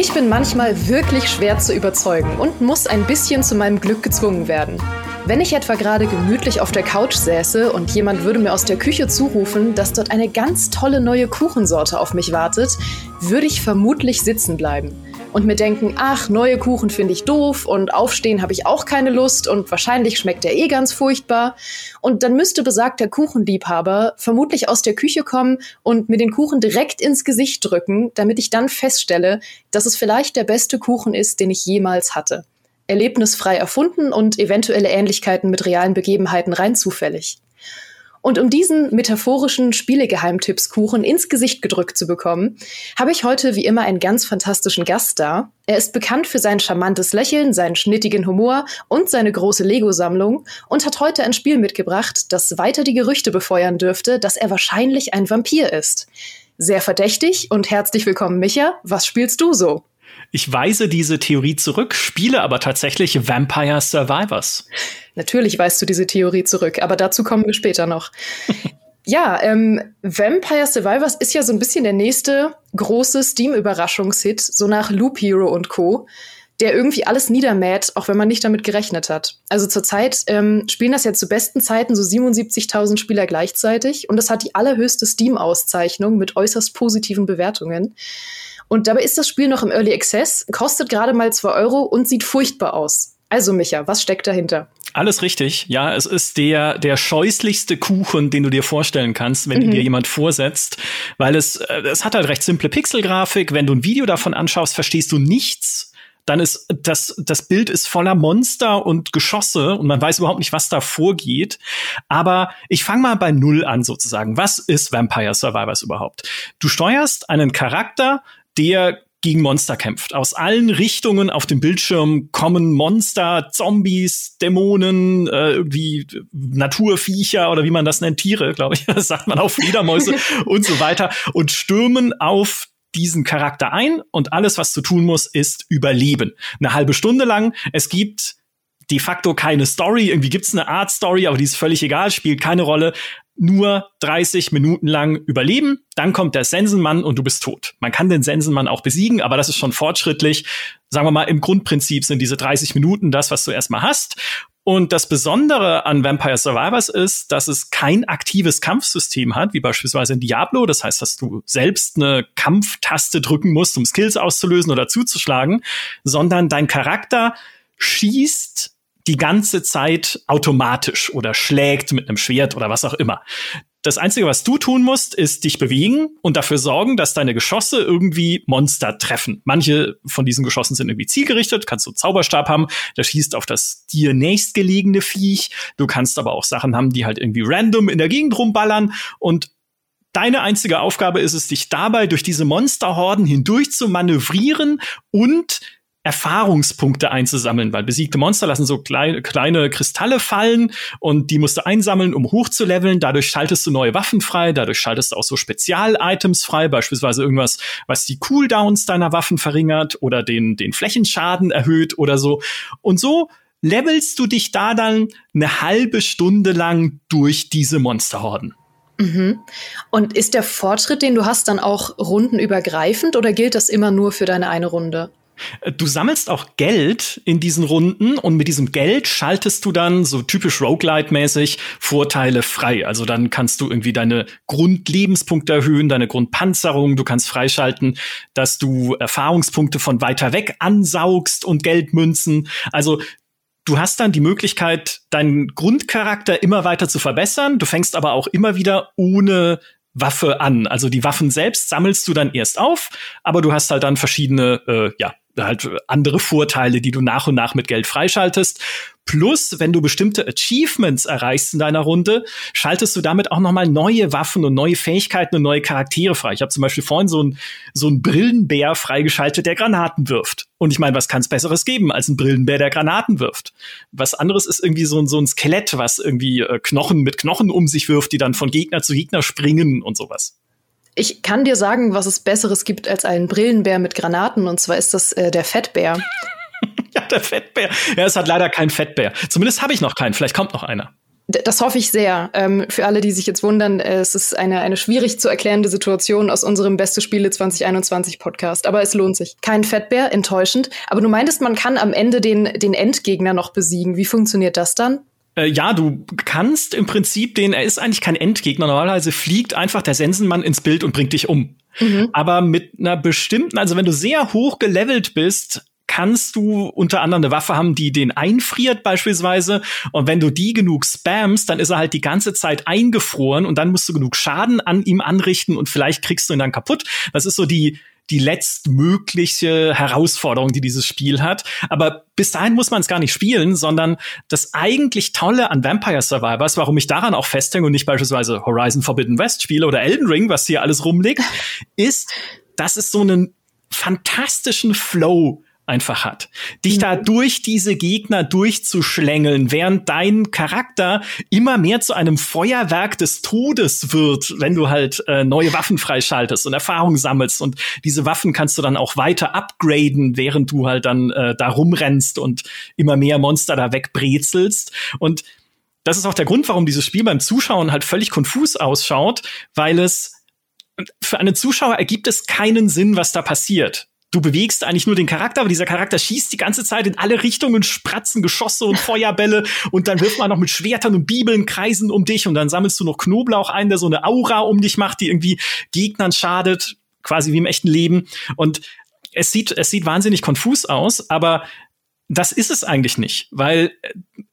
Ich bin manchmal wirklich schwer zu überzeugen und muss ein bisschen zu meinem Glück gezwungen werden. Wenn ich etwa gerade gemütlich auf der Couch säße und jemand würde mir aus der Küche zurufen, dass dort eine ganz tolle neue Kuchensorte auf mich wartet, würde ich vermutlich sitzen bleiben und mir denken, ach, neue Kuchen finde ich doof und aufstehen habe ich auch keine Lust und wahrscheinlich schmeckt der eh ganz furchtbar. Und dann müsste besagter Kuchenliebhaber vermutlich aus der Küche kommen und mir den Kuchen direkt ins Gesicht drücken, damit ich dann feststelle, dass es vielleicht der beste Kuchen ist, den ich jemals hatte. Erlebnisfrei erfunden und eventuelle Ähnlichkeiten mit realen Begebenheiten rein zufällig. Und um diesen metaphorischen Spielegeheimtippskuchen ins Gesicht gedrückt zu bekommen, habe ich heute wie immer einen ganz fantastischen Gast da. Er ist bekannt für sein charmantes Lächeln, seinen schnittigen Humor und seine große Lego-Sammlung und hat heute ein Spiel mitgebracht, das weiter die Gerüchte befeuern dürfte, dass er wahrscheinlich ein Vampir ist. Sehr verdächtig und herzlich willkommen, Micha. Was spielst du so? Ich weise diese Theorie zurück, spiele aber tatsächlich Vampire Survivors. Natürlich weist du diese Theorie zurück, aber dazu kommen wir später noch. ja, ähm, Vampire Survivors ist ja so ein bisschen der nächste große Steam-Überraschungshit, so nach Loop Hero und Co., der irgendwie alles niedermäht, auch wenn man nicht damit gerechnet hat. Also zurzeit ähm, spielen das ja zu besten Zeiten so 77.000 Spieler gleichzeitig und das hat die allerhöchste Steam-Auszeichnung mit äußerst positiven Bewertungen. Und dabei ist das Spiel noch im Early Access, kostet gerade mal zwei Euro und sieht furchtbar aus. Also Micha, was steckt dahinter? Alles richtig. Ja, es ist der, der scheußlichste Kuchen, den du dir vorstellen kannst, wenn mhm. dir jemand vorsetzt, weil es, äh, es hat halt recht simple Pixelgrafik. Wenn du ein Video davon anschaust, verstehst du nichts. Dann ist das, das Bild ist voller Monster und Geschosse und man weiß überhaupt nicht, was da vorgeht. Aber ich fange mal bei Null an sozusagen. Was ist Vampire Survivors überhaupt? Du steuerst einen Charakter, der gegen Monster kämpft. Aus allen Richtungen auf dem Bildschirm kommen Monster, Zombies, Dämonen, äh, irgendwie Naturviecher oder wie man das nennt, Tiere, glaube ich, das sagt man auch Fledermäuse und so weiter und stürmen auf diesen Charakter ein und alles, was du tun musst, ist überleben. Eine halbe Stunde lang. Es gibt de facto keine Story. Irgendwie gibt's eine Art Story, aber die ist völlig egal, spielt keine Rolle nur 30 Minuten lang überleben, dann kommt der Sensenmann und du bist tot. Man kann den Sensenmann auch besiegen, aber das ist schon fortschrittlich. Sagen wir mal, im Grundprinzip sind diese 30 Minuten das, was du erstmal hast. Und das Besondere an Vampire Survivors ist, dass es kein aktives Kampfsystem hat, wie beispielsweise in Diablo. Das heißt, dass du selbst eine Kampftaste drücken musst, um Skills auszulösen oder zuzuschlagen, sondern dein Charakter schießt die ganze Zeit automatisch oder schlägt mit einem Schwert oder was auch immer. Das Einzige, was du tun musst, ist dich bewegen und dafür sorgen, dass deine Geschosse irgendwie Monster treffen. Manche von diesen Geschossen sind irgendwie zielgerichtet, kannst du einen Zauberstab haben, der schießt auf das dir nächstgelegene Viech. Du kannst aber auch Sachen haben, die halt irgendwie random in der Gegend rumballern und Deine einzige Aufgabe ist es, dich dabei durch diese Monsterhorden hindurch zu manövrieren und Erfahrungspunkte einzusammeln, weil besiegte Monster lassen so kleine, kleine Kristalle fallen und die musst du einsammeln, um hochzuleveln. Dadurch schaltest du neue Waffen frei, dadurch schaltest du auch so Spezial-Items frei, beispielsweise irgendwas, was die Cooldowns deiner Waffen verringert oder den, den Flächenschaden erhöht oder so. Und so levelst du dich da dann eine halbe Stunde lang durch diese Monsterhorden. Mhm. Und ist der Fortschritt, den du hast, dann auch rundenübergreifend oder gilt das immer nur für deine eine Runde? Du sammelst auch Geld in diesen Runden und mit diesem Geld schaltest du dann so typisch Roguelite-mäßig Vorteile frei. Also dann kannst du irgendwie deine Grundlebenspunkte erhöhen, deine Grundpanzerung. Du kannst freischalten, dass du Erfahrungspunkte von weiter weg ansaugst und Geldmünzen. Also Du hast dann die Möglichkeit, deinen Grundcharakter immer weiter zu verbessern. Du fängst aber auch immer wieder ohne Waffe an. Also die Waffen selbst sammelst du dann erst auf, aber du hast halt dann verschiedene, äh, ja, halt andere Vorteile, die du nach und nach mit Geld freischaltest. Plus, wenn du bestimmte Achievements erreichst in deiner Runde, schaltest du damit auch nochmal neue Waffen und neue Fähigkeiten und neue Charaktere frei. Ich habe zum Beispiel vorhin so einen so einen Brillenbär freigeschaltet, der Granaten wirft. Und ich meine, was kann es Besseres geben als ein Brillenbär, der Granaten wirft? Was anderes ist irgendwie so ein, so ein Skelett, was irgendwie äh, Knochen mit Knochen um sich wirft, die dann von Gegner zu Gegner springen und sowas. Ich kann dir sagen, was es Besseres gibt als einen Brillenbär mit Granaten, und zwar ist das äh, der Fettbär. ja, der Fettbär. Ja, es hat leider keinen Fettbär. Zumindest habe ich noch keinen. Vielleicht kommt noch einer. Das hoffe ich sehr. Ähm, für alle, die sich jetzt wundern, äh, es ist eine, eine schwierig zu erklärende Situation aus unserem Beste Spiele 2021 Podcast. Aber es lohnt sich. Kein Fettbär, enttäuschend. Aber du meintest, man kann am Ende den, den Endgegner noch besiegen. Wie funktioniert das dann? Äh, ja, du kannst im Prinzip den, er ist eigentlich kein Endgegner. Normalerweise fliegt einfach der Sensenmann ins Bild und bringt dich um. Mhm. Aber mit einer bestimmten, also wenn du sehr hoch gelevelt bist, kannst du unter anderem eine Waffe haben, die den einfriert beispielsweise. Und wenn du die genug spamst, dann ist er halt die ganze Zeit eingefroren und dann musst du genug Schaden an ihm anrichten und vielleicht kriegst du ihn dann kaputt. Das ist so die die letztmögliche Herausforderung, die dieses Spiel hat. Aber bis dahin muss man es gar nicht spielen, sondern das eigentlich Tolle an Vampire Survivors, warum ich daran auch festhänge und nicht beispielsweise Horizon Forbidden West spiele oder Elden Ring, was hier alles rumliegt, ist, dass es so einen fantastischen Flow einfach hat. Dich mhm. da durch diese Gegner durchzuschlängeln, während dein Charakter immer mehr zu einem Feuerwerk des Todes wird, wenn du halt äh, neue Waffen freischaltest und Erfahrung sammelst. Und diese Waffen kannst du dann auch weiter upgraden, während du halt dann äh, da rumrennst und immer mehr Monster da wegbrezelst. Und das ist auch der Grund, warum dieses Spiel beim Zuschauen halt völlig konfus ausschaut, weil es für einen Zuschauer ergibt es keinen Sinn, was da passiert du bewegst eigentlich nur den Charakter, aber dieser Charakter schießt die ganze Zeit in alle Richtungen, Spratzen, Geschosse und Feuerbälle und dann wirft man noch mit Schwertern und Bibeln Kreisen um dich und dann sammelst du noch Knoblauch ein, der so eine Aura um dich macht, die irgendwie Gegnern schadet, quasi wie im echten Leben. Und es sieht, es sieht wahnsinnig konfus aus, aber das ist es eigentlich nicht, weil äh,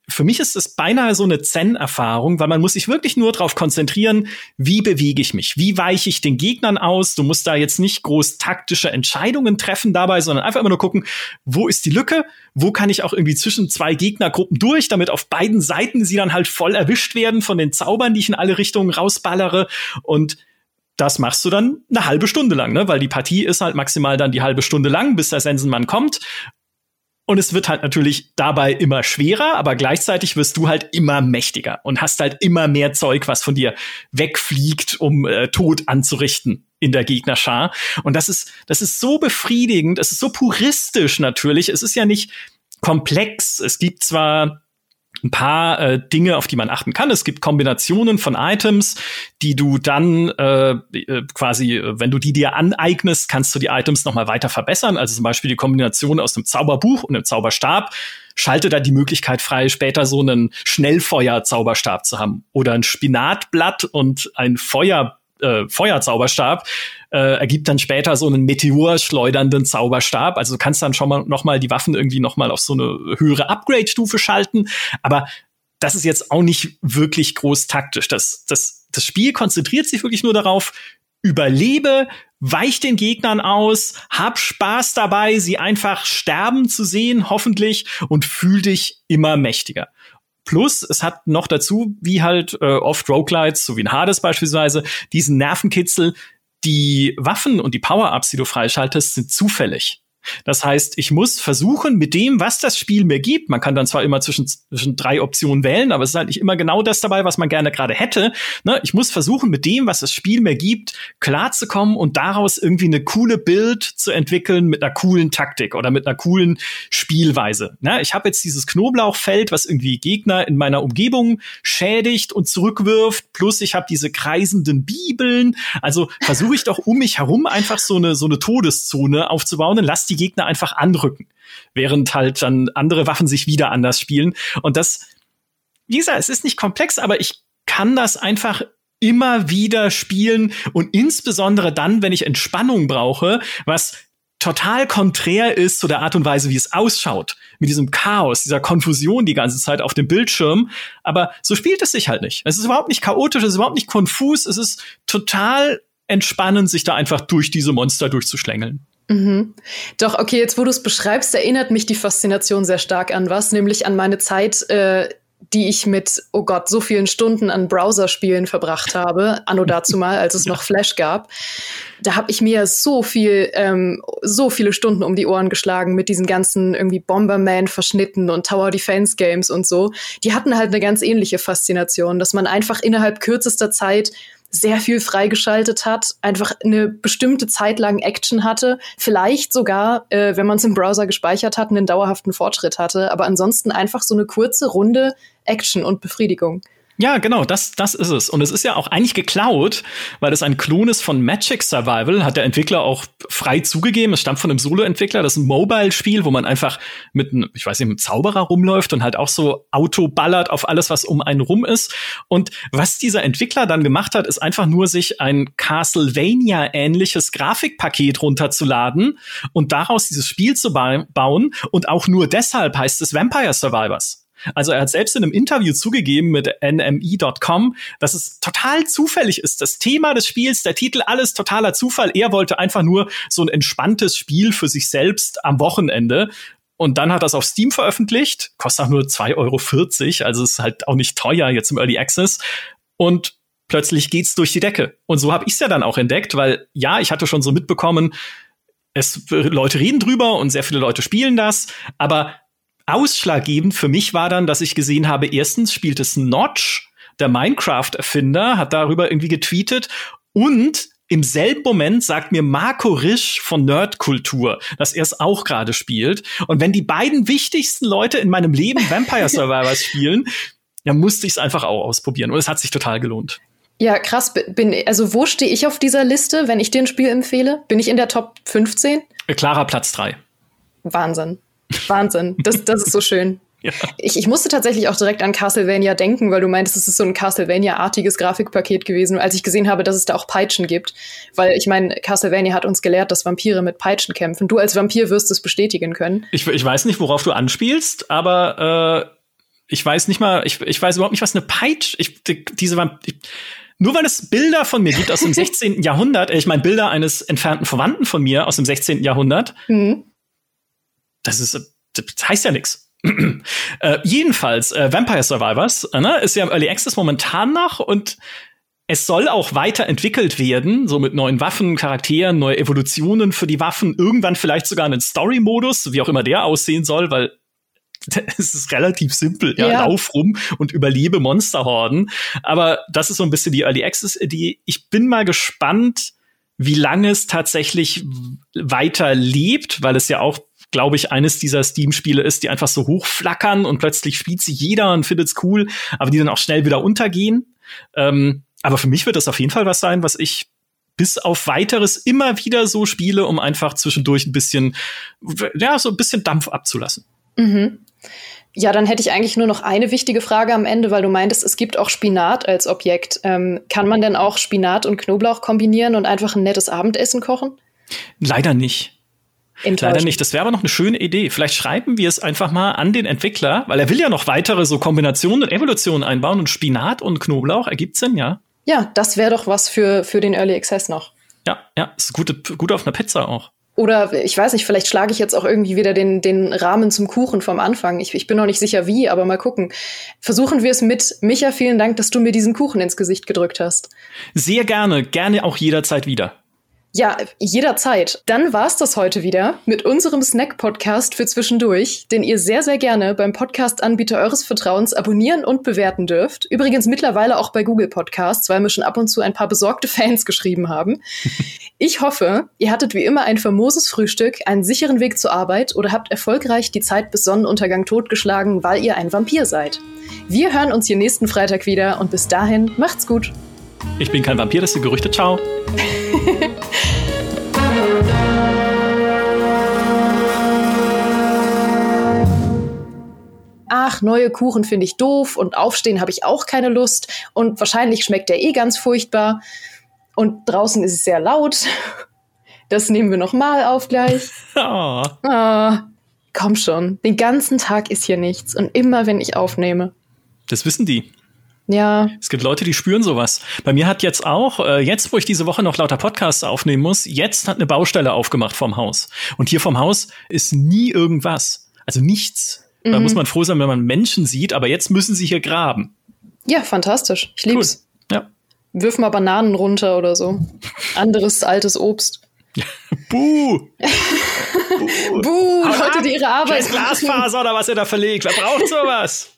für mich ist es beinahe so eine Zen-Erfahrung, weil man muss sich wirklich nur darauf konzentrieren, wie bewege ich mich, wie weiche ich den Gegnern aus. Du musst da jetzt nicht groß taktische Entscheidungen treffen dabei, sondern einfach immer nur gucken, wo ist die Lücke, wo kann ich auch irgendwie zwischen zwei Gegnergruppen durch, damit auf beiden Seiten sie dann halt voll erwischt werden von den Zaubern, die ich in alle Richtungen rausballere und das machst du dann eine halbe Stunde lang, ne? weil die Partie ist halt maximal dann die halbe Stunde lang, bis der Sensenmann kommt. Und es wird halt natürlich dabei immer schwerer, aber gleichzeitig wirst du halt immer mächtiger und hast halt immer mehr Zeug, was von dir wegfliegt, um äh, Tod anzurichten in der Gegnerschar. Und das ist, das ist so befriedigend, es ist so puristisch natürlich. Es ist ja nicht komplex. Es gibt zwar ein paar äh, Dinge, auf die man achten kann. Es gibt Kombinationen von Items, die du dann äh, äh quasi, wenn du die dir aneignest, kannst du die Items noch mal weiter verbessern. Also zum Beispiel die Kombination aus einem Zauberbuch und einem Zauberstab schaltet da die Möglichkeit frei, später so einen Schnellfeuer-Zauberstab zu haben oder ein Spinatblatt und ein Feuer äh, Feuerzauberstab äh, ergibt dann später so einen Meteor schleudernden Zauberstab. Also du kannst dann schon mal noch mal die Waffen irgendwie noch mal auf so eine höhere Upgrade-Stufe schalten. Aber das ist jetzt auch nicht wirklich groß taktisch. Das, das, das Spiel konzentriert sich wirklich nur darauf, überlebe, weich den Gegnern aus, hab Spaß dabei, sie einfach sterben zu sehen, hoffentlich, und fühl dich immer mächtiger. Plus, es hat noch dazu, wie halt äh, oft Roguelites, so wie in Hades beispielsweise, diesen Nervenkitzel, die Waffen und die Power-Ups, die du freischaltest, sind zufällig. Das heißt, ich muss versuchen, mit dem, was das Spiel mir gibt, man kann dann zwar immer zwischen, zwischen drei Optionen wählen, aber es ist halt nicht immer genau das dabei, was man gerne gerade hätte. Ne? Ich muss versuchen, mit dem, was das Spiel mir gibt, klarzukommen und daraus irgendwie eine coole Bild zu entwickeln mit einer coolen Taktik oder mit einer coolen Spielweise. Ne? Ich habe jetzt dieses Knoblauchfeld, was irgendwie Gegner in meiner Umgebung schädigt und zurückwirft, plus ich habe diese kreisenden Bibeln. Also versuche ich doch um mich herum einfach so eine, so eine Todeszone aufzubauen und lass die Gegner einfach anrücken, während halt dann andere Waffen sich wieder anders spielen. Und das, wie gesagt, es ist nicht komplex, aber ich kann das einfach immer wieder spielen und insbesondere dann, wenn ich Entspannung brauche, was total konträr ist zu der Art und Weise, wie es ausschaut. Mit diesem Chaos, dieser Konfusion die ganze Zeit auf dem Bildschirm. Aber so spielt es sich halt nicht. Es ist überhaupt nicht chaotisch, es ist überhaupt nicht konfus, es ist total entspannend, sich da einfach durch diese Monster durchzuschlängeln. Mhm. Doch, okay, jetzt wo du es beschreibst, erinnert mich die Faszination sehr stark an was, nämlich an meine Zeit, äh, die ich mit, oh Gott, so vielen Stunden an Browserspielen verbracht habe, anno dazu mal, als es noch Flash gab. Da habe ich mir so viel, ähm, so viele Stunden um die Ohren geschlagen mit diesen ganzen irgendwie Bomberman-Verschnitten und Tower Defense Games und so. Die hatten halt eine ganz ähnliche Faszination, dass man einfach innerhalb kürzester Zeit sehr viel freigeschaltet hat, einfach eine bestimmte Zeit lang Action hatte, vielleicht sogar, äh, wenn man es im Browser gespeichert hat, einen dauerhaften Fortschritt hatte, aber ansonsten einfach so eine kurze Runde Action und Befriedigung. Ja, genau, das, das ist es. Und es ist ja auch eigentlich geklaut, weil es ein Klon ist von Magic Survival, hat der Entwickler auch frei zugegeben. Es stammt von einem Solo-Entwickler. Das ist ein Mobile-Spiel, wo man einfach mit einem, ich weiß nicht, einem Zauberer rumläuft und halt auch so Auto ballert auf alles, was um einen rum ist. Und was dieser Entwickler dann gemacht hat, ist einfach nur sich ein Castlevania-ähnliches Grafikpaket runterzuladen und daraus dieses Spiel zu ba bauen. Und auch nur deshalb heißt es Vampire Survivors. Also er hat selbst in einem Interview zugegeben mit NME.com, dass es total zufällig ist. Das Thema des Spiels, der Titel, alles totaler Zufall. Er wollte einfach nur so ein entspanntes Spiel für sich selbst am Wochenende. Und dann hat er es auf Steam veröffentlicht, kostet auch nur 2,40 Euro, also ist halt auch nicht teuer jetzt im Early Access. Und plötzlich geht's durch die Decke. Und so habe ich es ja dann auch entdeckt, weil ja, ich hatte schon so mitbekommen, es Leute reden drüber und sehr viele Leute spielen das, aber ausschlaggebend für mich war dann, dass ich gesehen habe, erstens spielt es Notch, der Minecraft-Erfinder, hat darüber irgendwie getweetet und im selben Moment sagt mir Marco Risch von Nerdkultur, dass er es auch gerade spielt. Und wenn die beiden wichtigsten Leute in meinem Leben Vampire Survivors spielen, dann musste ich es einfach auch ausprobieren. Und es hat sich total gelohnt. Ja, krass. Bin, also wo stehe ich auf dieser Liste, wenn ich dir ein Spiel empfehle? Bin ich in der Top 15? Klarer Platz 3. Wahnsinn. Wahnsinn. Das, das ist so schön. Ja. Ich, ich musste tatsächlich auch direkt an Castlevania denken, weil du meintest, es ist so ein Castlevania-artiges Grafikpaket gewesen, als ich gesehen habe, dass es da auch Peitschen gibt. Weil ich meine, Castlevania hat uns gelehrt, dass Vampire mit Peitschen kämpfen. Du als Vampir wirst es bestätigen können. Ich, ich weiß nicht, worauf du anspielst, aber äh, ich weiß nicht mal, ich, ich weiß überhaupt nicht, was eine Peitsche, ich, diese Vamp ich, nur weil es Bilder von mir gibt aus dem 16. Jahrhundert, ich meine Bilder eines entfernten Verwandten von mir aus dem 16. Jahrhundert, mhm das ist, das heißt ja nichts. äh, jedenfalls, äh, Vampire Survivors äh, ne, ist ja im Early Access momentan noch und es soll auch weiterentwickelt werden, so mit neuen Waffen, Charakteren, neue Evolutionen für die Waffen, irgendwann vielleicht sogar einen Story-Modus, wie auch immer der aussehen soll, weil es ist relativ simpel, ja, ja. lauf rum und überlebe Monsterhorden. Aber das ist so ein bisschen die Early Access, die ich bin mal gespannt, wie lange es tatsächlich weiter lebt, weil es ja auch glaube ich, eines dieser Steam-Spiele ist, die einfach so hochflackern und plötzlich spielt sie jeder und findet's cool, aber die dann auch schnell wieder untergehen. Ähm, aber für mich wird das auf jeden Fall was sein, was ich bis auf weiteres immer wieder so spiele, um einfach zwischendurch ein bisschen, ja, so ein bisschen Dampf abzulassen. Mhm. Ja, dann hätte ich eigentlich nur noch eine wichtige Frage am Ende, weil du meintest, es gibt auch Spinat als Objekt. Ähm, kann man denn auch Spinat und Knoblauch kombinieren und einfach ein nettes Abendessen kochen? Leider nicht. Leider nicht. Das wäre aber noch eine schöne Idee. Vielleicht schreiben wir es einfach mal an den Entwickler, weil er will ja noch weitere so Kombinationen und Evolutionen einbauen und Spinat und Knoblauch ergibt Sinn, ja? Ja, das wäre doch was für, für den Early Access noch. Ja, ja, ist gut, gut auf einer Pizza auch. Oder ich weiß nicht, vielleicht schlage ich jetzt auch irgendwie wieder den, den Rahmen zum Kuchen vom Anfang. Ich, ich bin noch nicht sicher wie, aber mal gucken. Versuchen wir es mit. Micha, vielen Dank, dass du mir diesen Kuchen ins Gesicht gedrückt hast. Sehr gerne, gerne auch jederzeit wieder. Ja, jederzeit. Dann war's das heute wieder mit unserem Snack-Podcast für zwischendurch, den ihr sehr, sehr gerne beim Podcast-Anbieter eures Vertrauens abonnieren und bewerten dürft. Übrigens mittlerweile auch bei Google Podcasts, weil mir schon ab und zu ein paar besorgte Fans geschrieben haben. Ich hoffe, ihr hattet wie immer ein famoses Frühstück, einen sicheren Weg zur Arbeit oder habt erfolgreich die Zeit bis Sonnenuntergang totgeschlagen, weil ihr ein Vampir seid. Wir hören uns hier nächsten Freitag wieder und bis dahin macht's gut. Ich bin kein Vampir, das sind Gerüchte. Ciao. ach, neue Kuchen finde ich doof und aufstehen habe ich auch keine Lust und wahrscheinlich schmeckt der eh ganz furchtbar und draußen ist es sehr laut. Das nehmen wir noch mal auf gleich. Oh. Oh, komm schon, den ganzen Tag ist hier nichts und immer wenn ich aufnehme. Das wissen die. Ja. Es gibt Leute, die spüren sowas. Bei mir hat jetzt auch, äh, jetzt wo ich diese Woche noch lauter Podcasts aufnehmen muss, jetzt hat eine Baustelle aufgemacht vom Haus. Und hier vom Haus ist nie irgendwas. Also nichts. Mhm. Da muss man froh sein, wenn man Menschen sieht, aber jetzt müssen sie hier graben. Ja, fantastisch. Ich lieb's. Cool. Ja. Wirf mal Bananen runter oder so. Anderes altes Obst. Buh! Buh, Buh Leute, die ihre Arbeit. Glasfaser oder was ihr da verlegt. Wer braucht sowas?